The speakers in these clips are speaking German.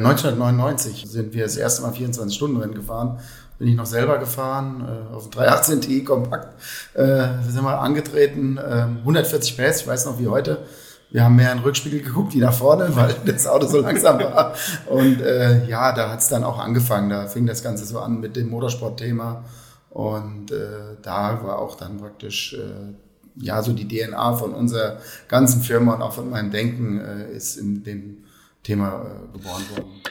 1999 sind wir das erste Mal 24-Stunden-Rennen gefahren. Bin ich noch selber gefahren, äh, auf dem 318 Ti kompakt. Äh, sind wir angetreten, äh, 140 PS, ich weiß noch wie heute. Wir haben mehr in den Rückspiegel geguckt wie nach vorne, weil das Auto so langsam war. Und äh, ja, da hat es dann auch angefangen. Da fing das Ganze so an mit dem Motorsportthema. Und äh, da war auch dann praktisch äh, ja so die DNA von unserer ganzen Firma und auch von meinem Denken äh, ist in dem Thema äh, geboren worden.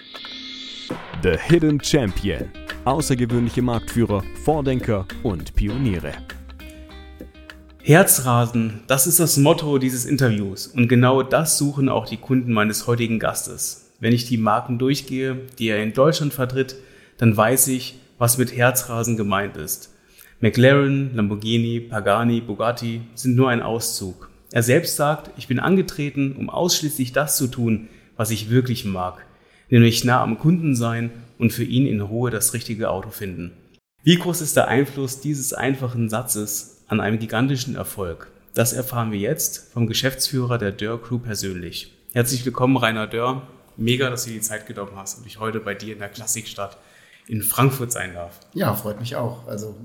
The Hidden Champion. Außergewöhnliche Marktführer, Vordenker und Pioniere. Herzrasen, das ist das Motto dieses Interviews und genau das suchen auch die Kunden meines heutigen Gastes. Wenn ich die Marken durchgehe, die er in Deutschland vertritt, dann weiß ich, was mit Herzrasen gemeint ist. McLaren, Lamborghini, Pagani, Bugatti sind nur ein Auszug. Er selbst sagt, ich bin angetreten, um ausschließlich das zu tun, was ich wirklich mag, nämlich nah am Kunden sein und für ihn in Ruhe das richtige Auto finden. Wie groß ist der Einfluss dieses einfachen Satzes an einem gigantischen Erfolg? Das erfahren wir jetzt vom Geschäftsführer der Dörr Crew persönlich. Herzlich willkommen, Rainer Dörr. Mega, dass du die Zeit genommen hast und ich heute bei dir in der Klassikstadt in Frankfurt sein darf. Ja, freut mich auch. Also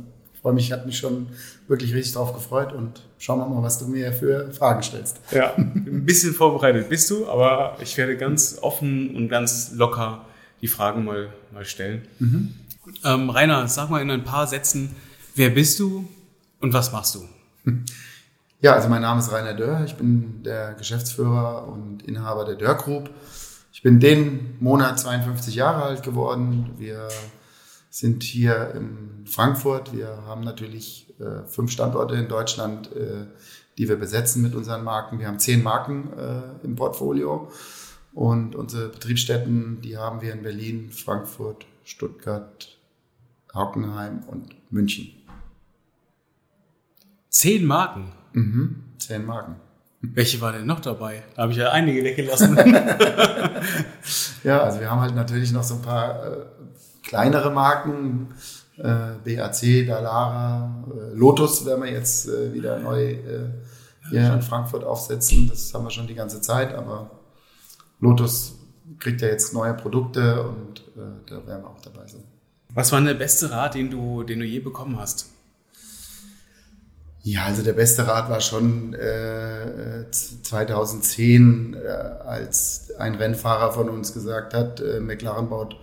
freue mich, hat mich schon wirklich richtig drauf gefreut und schauen wir mal, was du mir für Fragen stellst. Ja, ein bisschen vorbereitet bist du, aber ich werde ganz offen und ganz locker die Fragen mal, mal stellen. Mhm. Ähm, Rainer, sag mal in ein paar Sätzen, wer bist du und was machst du? Ja, also mein Name ist Rainer Dörr, ich bin der Geschäftsführer und Inhaber der Dörr Group. Ich bin den Monat 52 Jahre alt geworden. Wir sind hier in Frankfurt. Wir haben natürlich äh, fünf Standorte in Deutschland, äh, die wir besetzen mit unseren Marken. Wir haben zehn Marken äh, im Portfolio und unsere Betriebsstätten, die haben wir in Berlin, Frankfurt, Stuttgart, Hockenheim und München. Zehn Marken? Mhm, zehn Marken. Welche war denn noch dabei? Da habe ich ja einige weggelassen. ja, also wir haben halt natürlich noch so ein paar äh, kleinere Marken, äh, BAC, Dalara, äh, Lotus werden wir jetzt äh, wieder neu äh, hier in Frankfurt aufsetzen. Das haben wir schon die ganze Zeit, aber Lotus kriegt ja jetzt neue Produkte und äh, da werden wir auch dabei sein. Was war denn der beste Rat, den du, den du je bekommen hast? Ja, also der beste Rat war schon äh, 2010, äh, als ein Rennfahrer von uns gesagt hat, äh, McLaren baut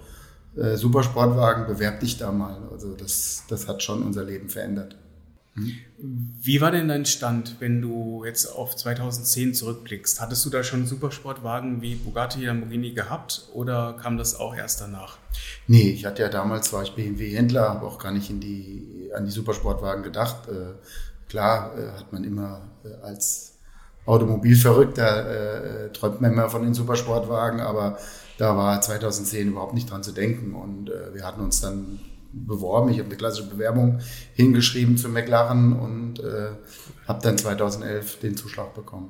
äh, Supersportwagen, bewerb dich da mal. Also das, das hat schon unser Leben verändert. Hm? Wie war denn dein Stand, wenn du jetzt auf 2010 zurückblickst? Hattest du da schon Supersportwagen wie Bugatti, Lamborghini gehabt oder kam das auch erst danach? Nee, ich hatte ja damals, war ich BMW-Händler, habe auch gar nicht in die, an die Supersportwagen gedacht. Äh, klar äh, hat man immer äh, als Automobilverrückter, äh, träumt man immer von den Supersportwagen, aber da war 2010 überhaupt nicht dran zu denken. Und äh, wir hatten uns dann beworben. Ich habe eine klassische Bewerbung hingeschrieben für McLaren und äh, habe dann 2011 den Zuschlag bekommen.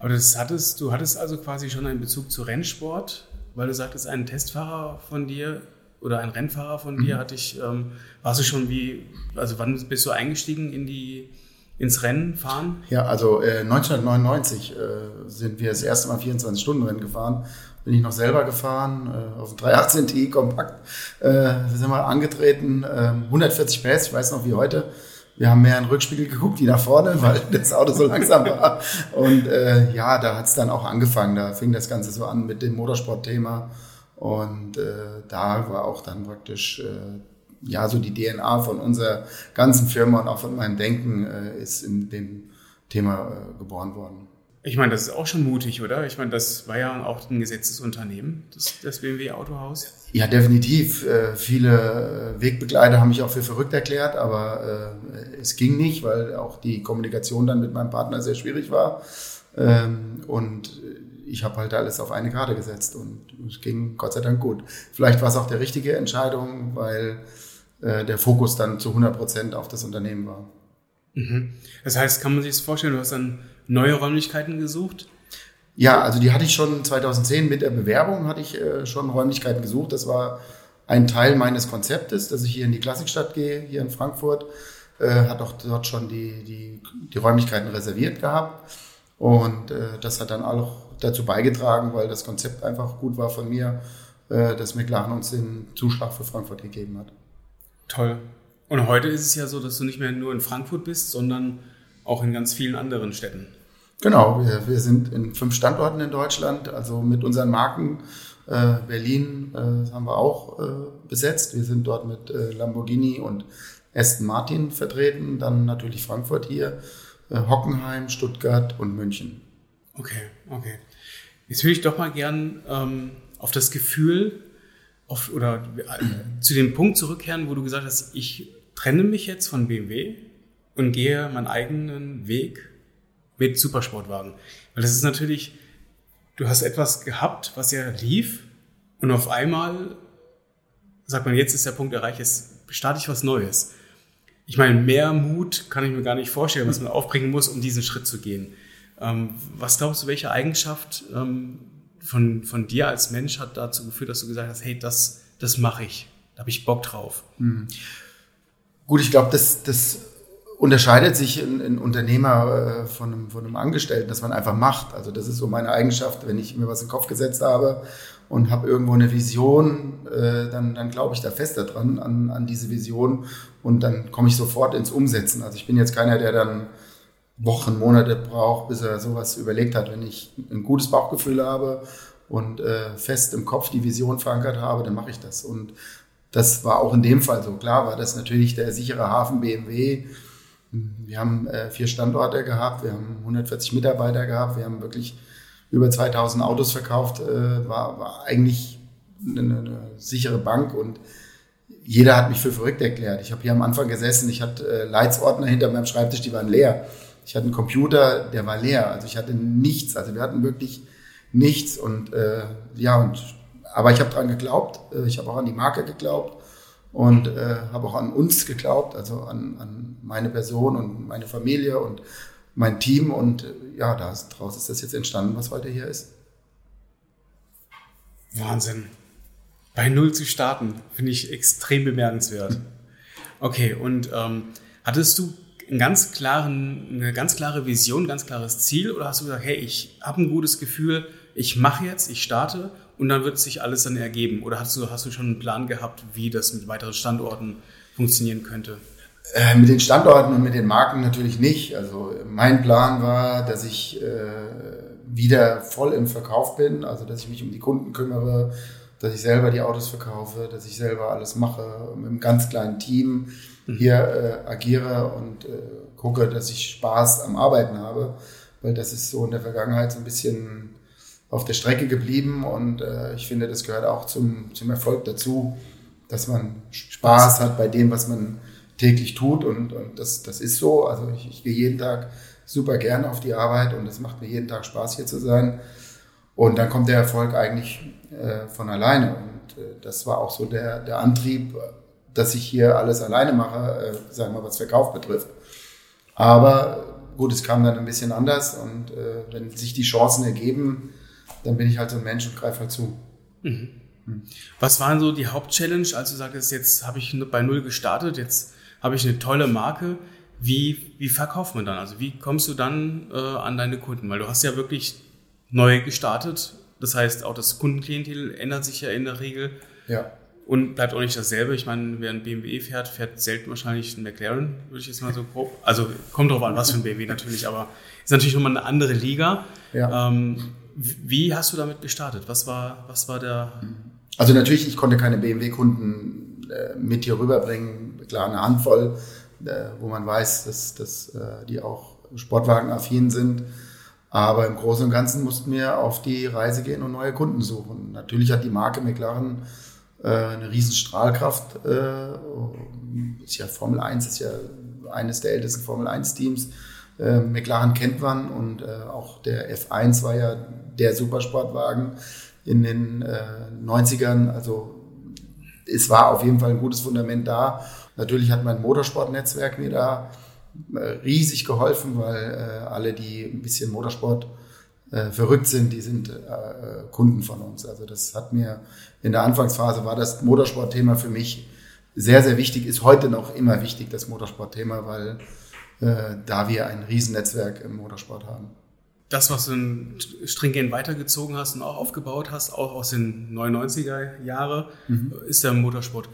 Aber das hattest, du hattest also quasi schon einen Bezug zu Rennsport, weil du sagtest, ein Testfahrer von dir oder ein Rennfahrer von dir mhm. hatte ich, ähm, warst du schon wie, also wann bist du eingestiegen in die ins Rennen fahren? Ja, also äh, 1999 äh, sind wir das erste Mal 24-Stunden-Rennen gefahren bin ich noch selber gefahren, äh, auf dem 318 Ti kompakt. Äh, sind wir angetreten, äh, 140 PS, ich weiß noch wie heute. Wir haben mehr in den Rückspiegel geguckt wie nach vorne, weil das Auto so langsam war. Und äh, ja, da hat es dann auch angefangen. Da fing das Ganze so an mit dem Motorsportthema. Und äh, da war auch dann praktisch ja so die DNA von unserer ganzen Firma und auch von meinem Denken äh, ist in dem Thema äh, geboren worden. Ich meine, das ist auch schon mutig, oder? Ich meine, das war ja auch ein Gesetzesunternehmen, das, das BMW Autohaus. Ja, definitiv. Äh, viele Wegbegleiter haben mich auch für verrückt erklärt, aber äh, es ging nicht, weil auch die Kommunikation dann mit meinem Partner sehr schwierig war. Ähm, und ich habe halt alles auf eine Karte gesetzt und es ging Gott sei Dank gut. Vielleicht war es auch der richtige Entscheidung, weil äh, der Fokus dann zu 100 Prozent auf das Unternehmen war. Mhm. Das heißt, kann man sich das vorstellen, du hast dann neue Räumlichkeiten gesucht? Ja, also die hatte ich schon 2010 mit der Bewerbung hatte ich äh, schon Räumlichkeiten gesucht. Das war ein Teil meines Konzeptes, dass ich hier in die Klassikstadt gehe, hier in Frankfurt. Äh, hat auch dort schon die, die, die Räumlichkeiten reserviert gehabt. Und äh, das hat dann auch dazu beigetragen, weil das Konzept einfach gut war von mir, äh, dass McLaren uns den Zuschlag für Frankfurt gegeben hat. Toll. Und heute ist es ja so, dass du nicht mehr nur in Frankfurt bist, sondern auch in ganz vielen anderen Städten. Genau, wir, wir sind in fünf Standorten in Deutschland, also mit unseren Marken. Äh, Berlin äh, haben wir auch äh, besetzt. Wir sind dort mit äh, Lamborghini und Aston Martin vertreten. Dann natürlich Frankfurt hier, äh, Hockenheim, Stuttgart und München. Okay, okay. Jetzt würde ich doch mal gern ähm, auf das Gefühl auf, oder äh, zu dem Punkt zurückkehren, wo du gesagt hast, ich trenne mich jetzt von BMW und gehe meinen eigenen Weg mit Supersportwagen. Weil das ist natürlich, du hast etwas gehabt, was ja lief und auf einmal sagt man, jetzt ist der Punkt erreicht, jetzt starte ich was Neues. Ich meine, mehr Mut kann ich mir gar nicht vorstellen, was man aufbringen muss, um diesen Schritt zu gehen. Ähm, was glaubst du, welche Eigenschaft ähm, von, von dir als Mensch hat dazu geführt, dass du gesagt hast, hey, das, das mache ich, da habe ich Bock drauf? Mhm. Gut, ich glaube, das, das unterscheidet sich ein, ein Unternehmer äh, von, einem, von einem Angestellten, dass man einfach macht. Also das ist so meine Eigenschaft, wenn ich mir was in den Kopf gesetzt habe und habe irgendwo eine Vision, äh, dann, dann glaube ich da fest daran, an, an diese Vision und dann komme ich sofort ins Umsetzen. Also ich bin jetzt keiner, der dann Wochen, Monate braucht, bis er sowas überlegt hat. Wenn ich ein gutes Bauchgefühl habe und äh, fest im Kopf die Vision verankert habe, dann mache ich das. Und das war auch in dem Fall so. Klar war das natürlich der sichere Hafen BMW. Wir haben äh, vier Standorte gehabt, wir haben 140 Mitarbeiter gehabt, wir haben wirklich über 2000 Autos verkauft, äh, war, war eigentlich eine, eine sichere Bank und jeder hat mich für verrückt erklärt. Ich habe hier am Anfang gesessen, ich hatte äh, Leitsordner hinter meinem Schreibtisch, die waren leer. Ich hatte einen Computer, der war leer. Also ich hatte nichts. Also wir hatten wirklich nichts. Und äh, ja, und aber ich habe dran geglaubt. Äh, ich habe auch an die Marke geglaubt und äh, habe auch an uns geglaubt, also an, an meine Person und meine Familie und mein Team. Und äh, ja, daraus ist das jetzt entstanden, was heute hier ist. Wahnsinn. Bei Null zu starten, finde ich extrem bemerkenswert. Okay, und ähm, hattest du einen ganz klaren, eine ganz klare Vision, ein ganz klares Ziel? Oder hast du gesagt, hey, ich habe ein gutes Gefühl, ich mache jetzt, ich starte und dann wird sich alles dann ergeben? Oder hast du, hast du schon einen Plan gehabt, wie das mit weiteren Standorten funktionieren könnte? Äh, mit den Standorten und mit den Marken natürlich nicht. Also mein Plan war, dass ich äh, wieder voll im Verkauf bin, also dass ich mich um die Kunden kümmere, dass ich selber die Autos verkaufe, dass ich selber alles mache mit einem ganz kleinen Team Mhm. hier äh, agiere und äh, gucke, dass ich Spaß am Arbeiten habe, weil das ist so in der Vergangenheit so ein bisschen auf der Strecke geblieben und äh, ich finde, das gehört auch zum, zum Erfolg dazu, dass man Spaß hat bei dem, was man täglich tut und, und das, das ist so. Also ich, ich gehe jeden Tag super gerne auf die Arbeit und es macht mir jeden Tag Spaß hier zu sein. Und dann kommt der Erfolg eigentlich äh, von alleine. Und äh, das war auch so der, der Antrieb, dass ich hier alles alleine mache, äh, sagen wir mal, was Verkauf betrifft. Aber gut, es kam dann ein bisschen anders und äh, wenn sich die Chancen ergeben, dann bin ich halt so ein Mensch und greife halt zu. Mhm. Mhm. Was waren so die Hauptchallenge, als du sagtest, jetzt habe ich bei Null gestartet, jetzt habe ich eine tolle Marke. Wie, wie verkauft man dann? Also wie kommst du dann äh, an deine Kunden? Weil du hast ja wirklich neu gestartet. Das heißt, auch das Kundenklientel ändert sich ja in der Regel. Ja. Und bleibt auch nicht dasselbe. Ich meine, wer ein BMW fährt, fährt selten wahrscheinlich ein McLaren, würde ich jetzt mal so grob. Also kommt drauf an, was für ein BMW natürlich, aber ist natürlich nochmal eine andere Liga. Ja. Ähm, wie hast du damit gestartet? Was war, was war der. Also natürlich, ich konnte keine BMW-Kunden äh, mit hier rüberbringen. Klar, eine Handvoll, äh, wo man weiß, dass, dass äh, die auch Sportwagen-affin sind. Aber im Großen und Ganzen mussten wir auf die Reise gehen und neue Kunden suchen. Natürlich hat die Marke McLaren eine riesen Strahlkraft. Äh, ist ja Formel 1, ist ja eines der ältesten Formel 1 Teams. Äh, McLaren kennt man und auch der F1 war ja der Supersportwagen in den 90ern. Also es war auf jeden Fall ein gutes Fundament da. Natürlich hat mein Motorsportnetzwerk mir da riesig geholfen, weil alle, die ein bisschen Motorsport äh, verrückt sind, die sind äh, Kunden von uns. Also das hat mir in der Anfangsphase war das Motorsportthema für mich sehr, sehr wichtig, ist heute noch immer wichtig, das Motorsportthema, weil äh, da wir ein Riesennetzwerk im Motorsport haben. das, was du stringent weitergezogen hast und auch aufgebaut hast, auch aus den 99er Jahre, mhm. ist der Motorsport.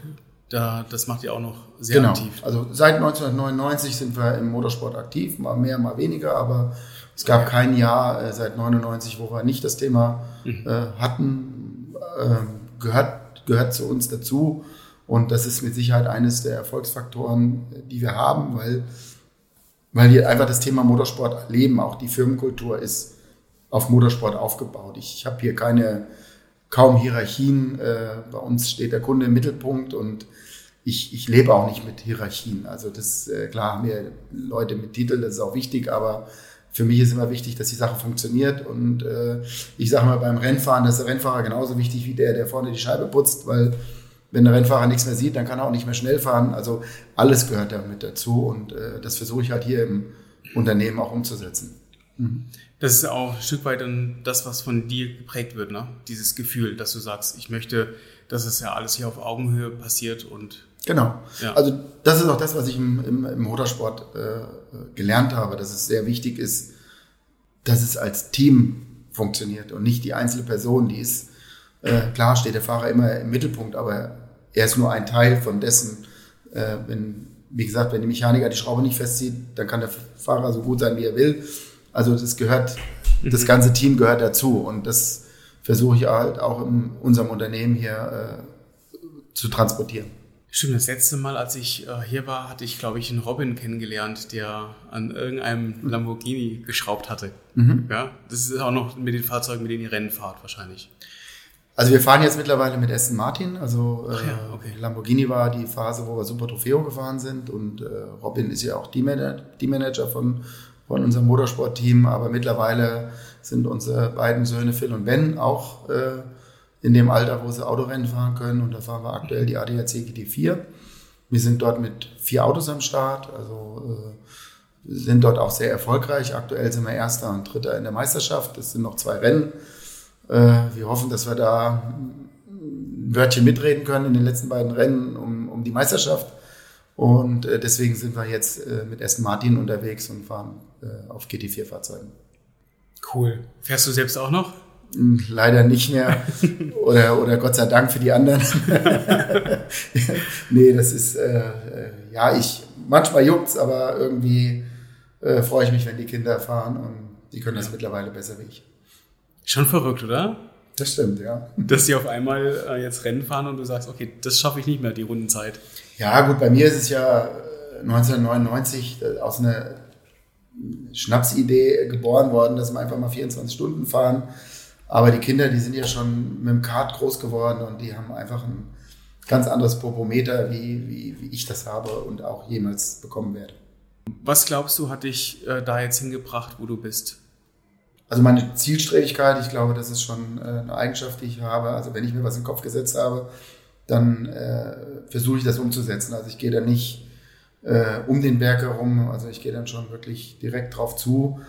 Da, das macht ihr auch noch sehr genau. aktiv. Also seit 1999 sind wir im Motorsport aktiv, mal mehr, mal weniger, aber es gab kein Jahr äh, seit 99, wo wir nicht das Thema mhm. äh, hatten. Äh, gehört, gehört zu uns dazu. Und das ist mit Sicherheit eines der Erfolgsfaktoren, die wir haben, weil weil wir einfach das Thema Motorsport erleben. Auch die Firmenkultur ist auf Motorsport aufgebaut. Ich, ich habe hier keine kaum Hierarchien. Äh, bei uns steht der Kunde im Mittelpunkt und ich, ich lebe auch nicht mit Hierarchien. Also das äh, klar haben wir Leute mit Titel, das ist auch wichtig, aber für mich ist immer wichtig, dass die Sache funktioniert. Und äh, ich sage mal beim Rennfahren, dass der Rennfahrer genauso wichtig wie der, der vorne die Scheibe putzt, weil wenn der Rennfahrer nichts mehr sieht, dann kann er auch nicht mehr schnell fahren. Also alles gehört da mit dazu und äh, das versuche ich halt hier im Unternehmen auch umzusetzen. Mhm. Das ist auch ein Stück weit dann das, was von dir geprägt wird, ne? Dieses Gefühl, dass du sagst, ich möchte, dass es ja alles hier auf Augenhöhe passiert und Genau. Ja. Also das ist auch das, was ich im, im, im Motorsport äh, gelernt habe, dass es sehr wichtig ist, dass es als Team funktioniert und nicht die einzelne Person, die ist, äh, klar steht der Fahrer immer im Mittelpunkt, aber er ist nur ein Teil von dessen. Äh, wenn, wie gesagt, wenn der Mechaniker die Schraube nicht festzieht, dann kann der Fahrer so gut sein, wie er will. Also das gehört, das mhm. ganze Team gehört dazu und das versuche ich halt auch in unserem Unternehmen hier äh, zu transportieren. Stimmt, das letzte Mal, als ich äh, hier war, hatte ich, glaube ich, einen Robin kennengelernt, der an irgendeinem Lamborghini geschraubt hatte. Mhm. Ja, das ist auch noch mit den Fahrzeugen, mit denen ihr Rennen fahrt, wahrscheinlich. Also wir fahren jetzt mittlerweile mit Aston Martin. Also Ach ja, äh, okay. Lamborghini war die Phase, wo wir Super Trofeo gefahren sind und äh, Robin ist ja auch Teammanager von, von unserem Motorsport-Team. Aber mittlerweile sind unsere beiden Söhne Phil und Ben auch äh, in dem Alter, wo sie Autorennen fahren können. Und da fahren wir aktuell die ADAC GT4. Wir sind dort mit vier Autos am Start. Also äh, sind dort auch sehr erfolgreich. Aktuell sind wir Erster und Dritter in der Meisterschaft. Es sind noch zwei Rennen. Äh, wir hoffen, dass wir da ein Wörtchen mitreden können in den letzten beiden Rennen um, um die Meisterschaft. Und äh, deswegen sind wir jetzt äh, mit Aston Martin unterwegs und fahren auf GT4-Fahrzeugen. Cool. Fährst du selbst auch noch? Leider nicht mehr. Oder, oder Gott sei Dank für die anderen. nee, das ist, äh, ja, ich, manchmal juckt's, aber irgendwie äh, freue ich mich, wenn die Kinder fahren und die können das ja. mittlerweile besser wie ich. Schon verrückt, oder? Das stimmt, ja. Dass sie auf einmal äh, jetzt Rennen fahren und du sagst, okay, das schaffe ich nicht mehr, die Rundenzeit. Ja, gut, bei mir ist es ja 1999 äh, aus einer Schnapsidee geboren worden, dass wir einfach mal 24 Stunden fahren. Aber die Kinder, die sind ja schon mit dem Kart groß geworden und die haben einfach ein ganz anderes Popometer, wie, wie, wie ich das habe und auch jemals bekommen werde. Was glaubst du, hat dich äh, da jetzt hingebracht, wo du bist? Also meine Zielstrebigkeit, ich glaube, das ist schon äh, eine Eigenschaft, die ich habe. Also wenn ich mir was in den Kopf gesetzt habe, dann äh, versuche ich das umzusetzen. Also ich gehe da nicht äh, um den Berg herum, also ich gehe dann schon wirklich direkt drauf zu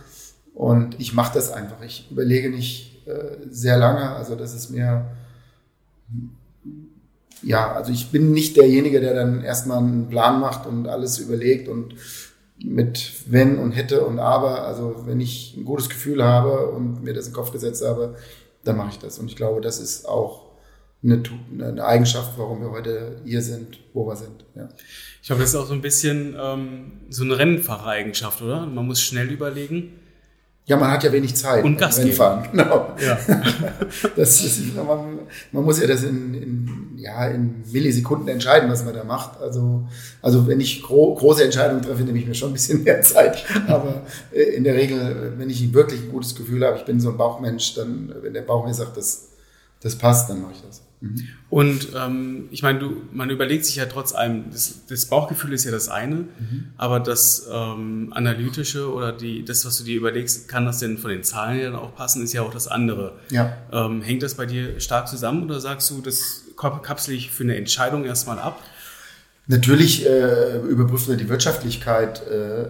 und ich mache das einfach. Ich überlege nicht äh, sehr lange, also das ist mir ja, also ich bin nicht derjenige, der dann erstmal einen Plan macht und alles überlegt und mit wenn und hätte und aber. Also wenn ich ein gutes Gefühl habe und mir das in den Kopf gesetzt habe, dann mache ich das. Und ich glaube, das ist auch eine, eine Eigenschaft, warum wir heute hier sind, wo wir sind. Ja. Ich glaube, das ist auch so ein bisschen ähm, so eine Rennfahrereigenschaft, oder? Man muss schnell überlegen. Ja, man hat ja wenig Zeit. Und Gas Rennfahren. Genau. Ja. das ist, man, man, muss ja das in, in, ja, in Millisekunden entscheiden, was man da macht. Also, also wenn ich gro große Entscheidungen treffe, nehme ich mir schon ein bisschen mehr Zeit. Aber äh, in der Regel, wenn ich wirklich ein gutes Gefühl habe, ich bin so ein Bauchmensch, dann, wenn der Bauch mir sagt, das, das passt, dann mache ich das. Mhm. Und ähm, ich meine, du, man überlegt sich ja trotz allem, das, das Bauchgefühl ist ja das eine, mhm. aber das ähm, Analytische oder die, das, was du dir überlegst, kann das denn von den Zahlen her dann auch passen, ist ja auch das andere. Ja. Ähm, hängt das bei dir stark zusammen oder sagst du, das kapsel ich für eine Entscheidung erstmal ab? Natürlich äh, überprüfen wir die Wirtschaftlichkeit äh,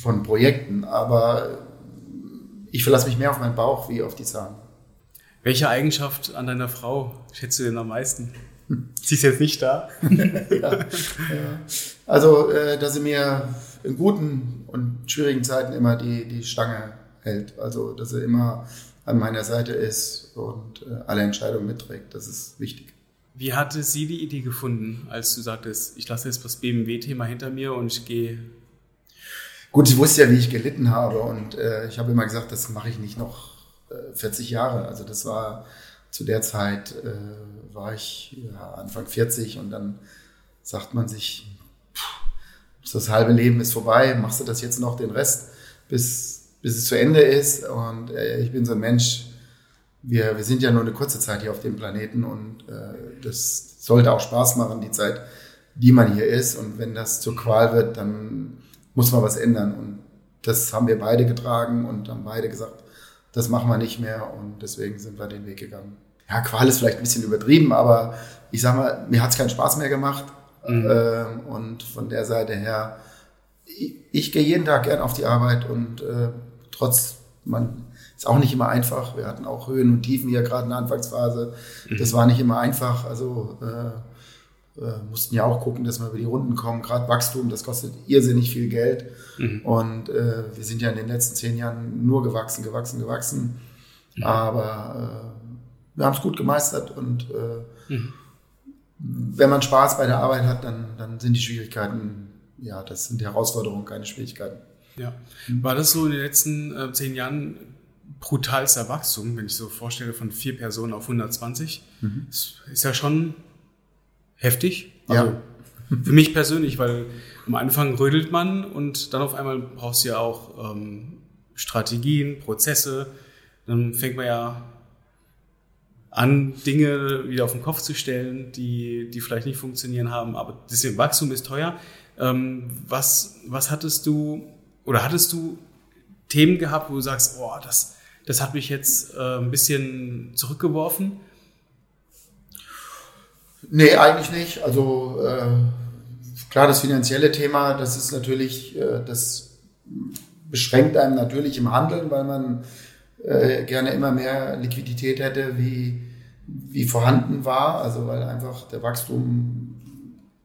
von Projekten, aber ich verlasse mich mehr auf meinen Bauch wie auf die Zahlen. Welche Eigenschaft an deiner Frau schätzt du denn am meisten? Sie ist jetzt nicht da. ja, ja. Also, äh, dass sie mir in guten und schwierigen Zeiten immer die, die Stange hält. Also, dass er immer an meiner Seite ist und äh, alle Entscheidungen mitträgt. Das ist wichtig. Wie hatte sie die Idee gefunden, als du sagtest, ich lasse jetzt das BMW-Thema hinter mir und ich gehe Gut, sie wusste ja, wie ich gelitten habe und äh, ich habe immer gesagt, das mache ich nicht noch 40 Jahre. Also das war zu der Zeit, äh, war ich ja, Anfang 40 und dann sagt man sich, pff, das halbe Leben ist vorbei, machst du das jetzt noch den Rest, bis, bis es zu Ende ist. Und äh, ich bin so ein Mensch, wir, wir sind ja nur eine kurze Zeit hier auf dem Planeten und äh, das sollte auch Spaß machen, die Zeit, die man hier ist. Und wenn das zur Qual wird, dann muss man was ändern. Und das haben wir beide getragen und haben beide gesagt, das machen wir nicht mehr und deswegen sind wir den Weg gegangen. Ja, Qual ist vielleicht ein bisschen übertrieben, aber ich sag mal, mir hat es keinen Spaß mehr gemacht. Mhm. Ähm, und von der Seite her, ich, ich gehe jeden Tag gern auf die Arbeit und äh, trotz, man ist auch nicht immer einfach. Wir hatten auch Höhen und Tiefen hier gerade in der Anfangsphase. Mhm. Das war nicht immer einfach. Also äh, äh, mussten ja auch gucken, dass wir über die Runden kommen. Gerade Wachstum, das kostet irrsinnig viel Geld. Mhm. Und äh, wir sind ja in den letzten zehn Jahren nur gewachsen, gewachsen, gewachsen. Mhm. Aber äh, wir haben es gut gemeistert und äh, mhm. wenn man Spaß bei der Arbeit hat, dann, dann sind die Schwierigkeiten, ja, das sind die Herausforderungen, keine Schwierigkeiten. Ja. War das so in den letzten äh, zehn Jahren brutalster Wachstum, wenn ich so vorstelle, von vier Personen auf 120? Mhm. Das ist ja schon heftig. Also ja. Für mich persönlich, weil am Anfang rödelt man und dann auf einmal brauchst du ja auch ähm, Strategien, Prozesse. Dann fängt man ja an, Dinge wieder auf den Kopf zu stellen, die, die vielleicht nicht funktionieren haben. Aber das Wachstum ist teuer. Ähm, was, was hattest du oder hattest du Themen gehabt, wo du sagst, oh, das, das hat mich jetzt äh, ein bisschen zurückgeworfen? Nee, eigentlich nicht. Also äh, klar, das finanzielle Thema, das ist natürlich, äh, das beschränkt einem natürlich im Handeln, weil man äh, gerne immer mehr Liquidität hätte, wie, wie vorhanden war. Also weil einfach der Wachstum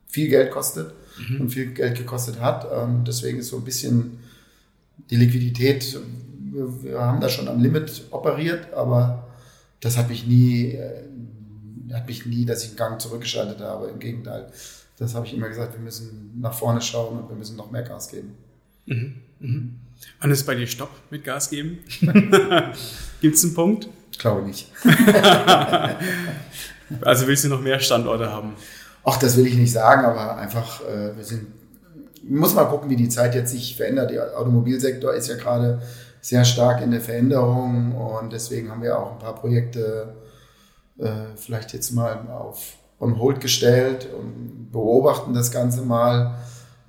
viel Geld kostet mhm. und viel Geld gekostet hat. Ähm, deswegen ist so ein bisschen die Liquidität, wir, wir haben da schon am Limit operiert, aber das habe ich nie äh, hat mich nie, dass ich einen Gang zurückgeschaltet habe. Im Gegenteil. Das habe ich immer gesagt, wir müssen nach vorne schauen und wir müssen noch mehr Gas geben. Mhm. Mhm. Wann ist bei dir Stopp mit Gas geben? Gibt es einen Punkt? Ich glaube nicht. also willst du noch mehr Standorte haben? Ach, das will ich nicht sagen, aber einfach, äh, wir sind, muss mal gucken, wie die Zeit jetzt sich verändert. Der Automobilsektor ist ja gerade sehr stark in der Veränderung und deswegen haben wir auch ein paar Projekte äh, vielleicht jetzt mal auf on hold gestellt und beobachten das Ganze mal,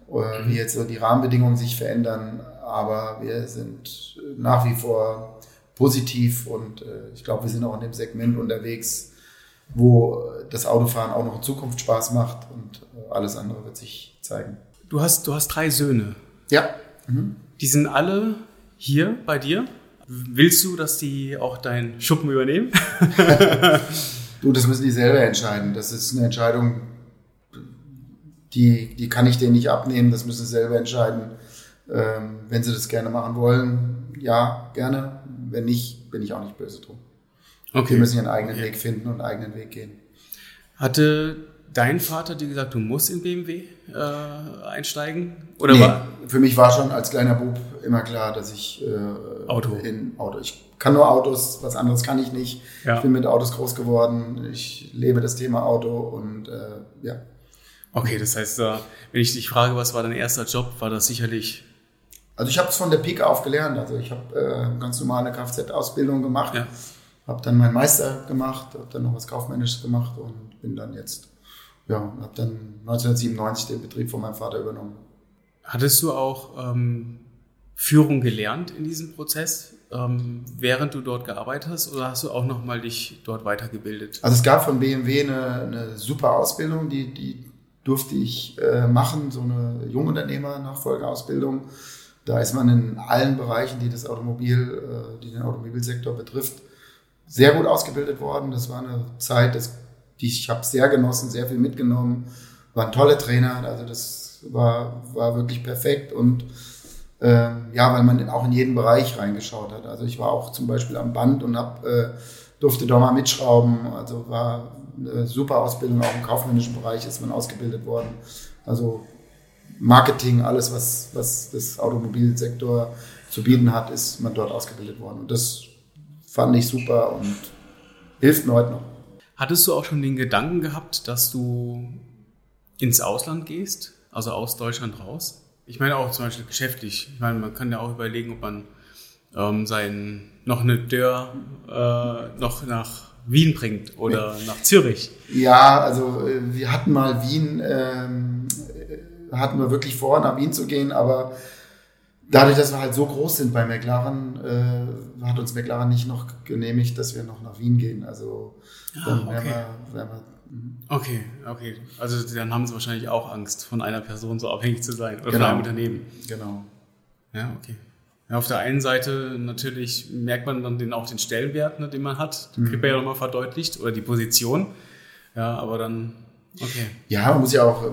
äh, wie jetzt so die Rahmenbedingungen sich verändern. Aber wir sind nach wie vor positiv und äh, ich glaube, wir sind auch in dem Segment unterwegs, wo das Autofahren auch noch in Zukunft Spaß macht und äh, alles andere wird sich zeigen. Du hast, du hast drei Söhne. Ja. Mhm. Die sind alle hier bei dir? Willst du, dass die auch deinen Schuppen übernehmen? du, das müssen die selber entscheiden. Das ist eine Entscheidung, die, die kann ich denen nicht abnehmen. Das müssen sie selber entscheiden. Ähm, wenn sie das gerne machen wollen, ja, gerne. Wenn nicht, bin ich auch nicht böse drum. Okay. Die müssen ihren eigenen Weg finden und einen eigenen Weg gehen. Hatte dein Vater dir gesagt, du musst in BMW äh, einsteigen? Oder nee, war? Für mich war schon als kleiner Bub immer klar, dass ich äh, Auto. in Auto. Ich kann nur Autos, was anderes kann ich nicht. Ja. Ich bin mit Autos groß geworden. Ich lebe das Thema Auto und äh, ja. Okay, das heißt, äh, wenn ich dich frage, was war dein erster Job, war das sicherlich. Also ich habe es von der Pike auf gelernt. Also ich habe äh, ganz normale Kfz-Ausbildung gemacht, ja. habe dann meinen Meister gemacht, habe dann noch was Kaufmännisches gemacht und bin dann jetzt ja, habe dann 1997 den Betrieb von meinem Vater übernommen. Hattest du auch ähm, Führung gelernt in diesem Prozess, ähm, während du dort gearbeitet hast, oder hast du auch nochmal dich dort weitergebildet? Also es gab von BMW eine, eine super Ausbildung, die, die durfte ich äh, machen, so eine Jungunternehmer-Nachfolgeausbildung. Da ist man in allen Bereichen, die das Automobil, äh, die den Automobilsektor betrifft, sehr gut ausgebildet worden. Das war eine Zeit, das die ich habe sehr genossen, sehr viel mitgenommen, waren tolle Trainer, also das war, war wirklich perfekt und Ähm, ja, weil man auch in jeden Bereich reingeschaut hat. Also ich war auch zum Beispiel am Band und hab, äh, durfte da mal mitschrauben. Also war eine super Ausbildung, auch im kaufmännischen Bereich ist man ausgebildet worden. Also Marketing, alles, was, was das Automobilsektor zu bieten hat, ist man dort ausgebildet worden. Und das fand ich super und hilft mir heute noch. Hattest du auch schon den Gedanken gehabt, dass du ins Ausland gehst, also aus Deutschland raus? Ich meine auch zum Beispiel geschäftlich. Ich meine, man kann ja auch überlegen, ob man ähm, sein noch eine Dörr äh, noch nach Wien bringt oder nach Zürich. Ja, also äh, wir hatten mal Wien, ähm, äh, hatten wir wirklich vor, nach Wien zu gehen, aber dadurch, dass wir halt so groß sind bei McLaren, äh, hat uns McLaren nicht noch genehmigt, dass wir noch nach Wien gehen. Also ah, dann okay. wären wir, wären wir mhm. Okay, okay. Also dann haben sie wahrscheinlich auch Angst, von einer Person so abhängig zu sein oder genau. von einem Unternehmen. Genau. Ja, okay. Ja, auf der einen Seite natürlich merkt man dann den, auch den Stellenwert, ne, den man hat. Den mhm. kriegt man ja nochmal verdeutlicht oder die Position. Ja, aber dann, okay. Ja, man muss ja auch,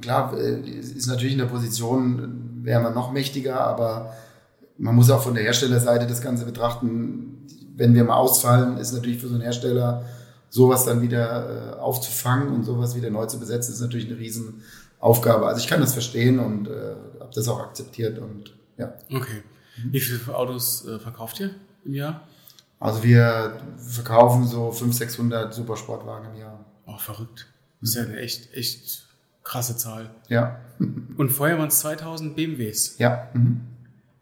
klar, äh, ist natürlich in der Position, wäre man noch mächtiger, aber man muss auch von der Herstellerseite das Ganze betrachten. Wenn wir mal ausfallen, ist natürlich für so einen Hersteller sowas dann wieder äh, aufzufangen und sowas wieder neu zu besetzen, ist natürlich eine Riesenaufgabe. Also ich kann das verstehen und äh, habe das auch akzeptiert und ja. Okay. Wie viele Autos äh, verkauft ihr im Jahr? Also wir verkaufen so 500, 600 Supersportwagen im Jahr. Oh, verrückt. Das ist ja eine echt, echt krasse Zahl. Ja. Und vorher waren es 2000 BMWs. Ja. Mhm.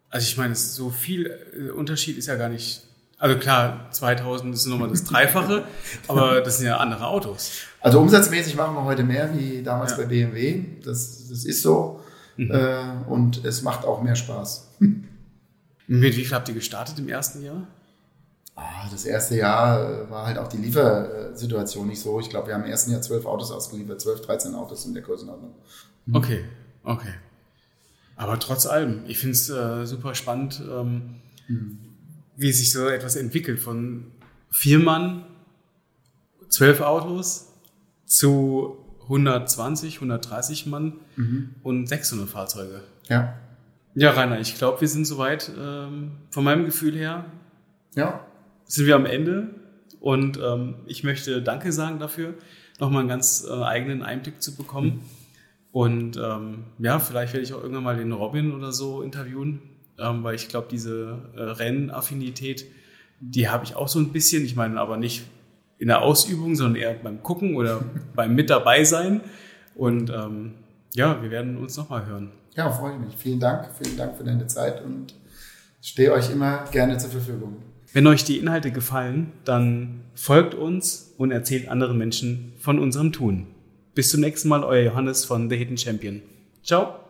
Also ich meine, so viel äh, Unterschied ist ja gar nicht. Also klar, 2000 ist nochmal das Dreifache, aber das sind ja andere Autos. Also umsatzmäßig machen wir heute mehr wie damals ja. bei BMW. Das, das ist so. Mhm. Äh, und es macht auch mehr Spaß. Mit wie viel habt ihr gestartet im ersten Jahr? Ah, das erste Jahr äh, war halt auch die Liefersituation nicht so. Ich glaube, wir haben im ersten Jahr zwölf Autos ausgeliefert, zwölf, 13 Autos in der Größenordnung. Mhm. Okay, okay. Aber trotz allem, ich finde es äh, super spannend, ähm, mhm. wie sich so etwas entwickelt von vier Mann, zwölf Autos zu 120, 130 Mann mhm. und 600 Fahrzeuge. Ja. Ja, Rainer, ich glaube, wir sind soweit ähm, von meinem Gefühl her. Ja. Sind wir am Ende und ähm, ich möchte Danke sagen dafür, nochmal einen ganz äh, eigenen Einblick zu bekommen. Und ähm, ja, vielleicht werde ich auch irgendwann mal den Robin oder so interviewen, ähm, weil ich glaube, diese äh, Rennaffinität, die habe ich auch so ein bisschen. Ich meine, aber nicht in der Ausübung, sondern eher beim Gucken oder beim Mit dabei sein. Und ähm, ja, wir werden uns nochmal hören. Ja, freue ich mich. Vielen Dank. Vielen Dank für deine Zeit und stehe euch immer gerne zur Verfügung. Wenn euch die Inhalte gefallen, dann folgt uns und erzählt anderen Menschen von unserem Tun. Bis zum nächsten Mal, euer Johannes von The Hidden Champion. Ciao.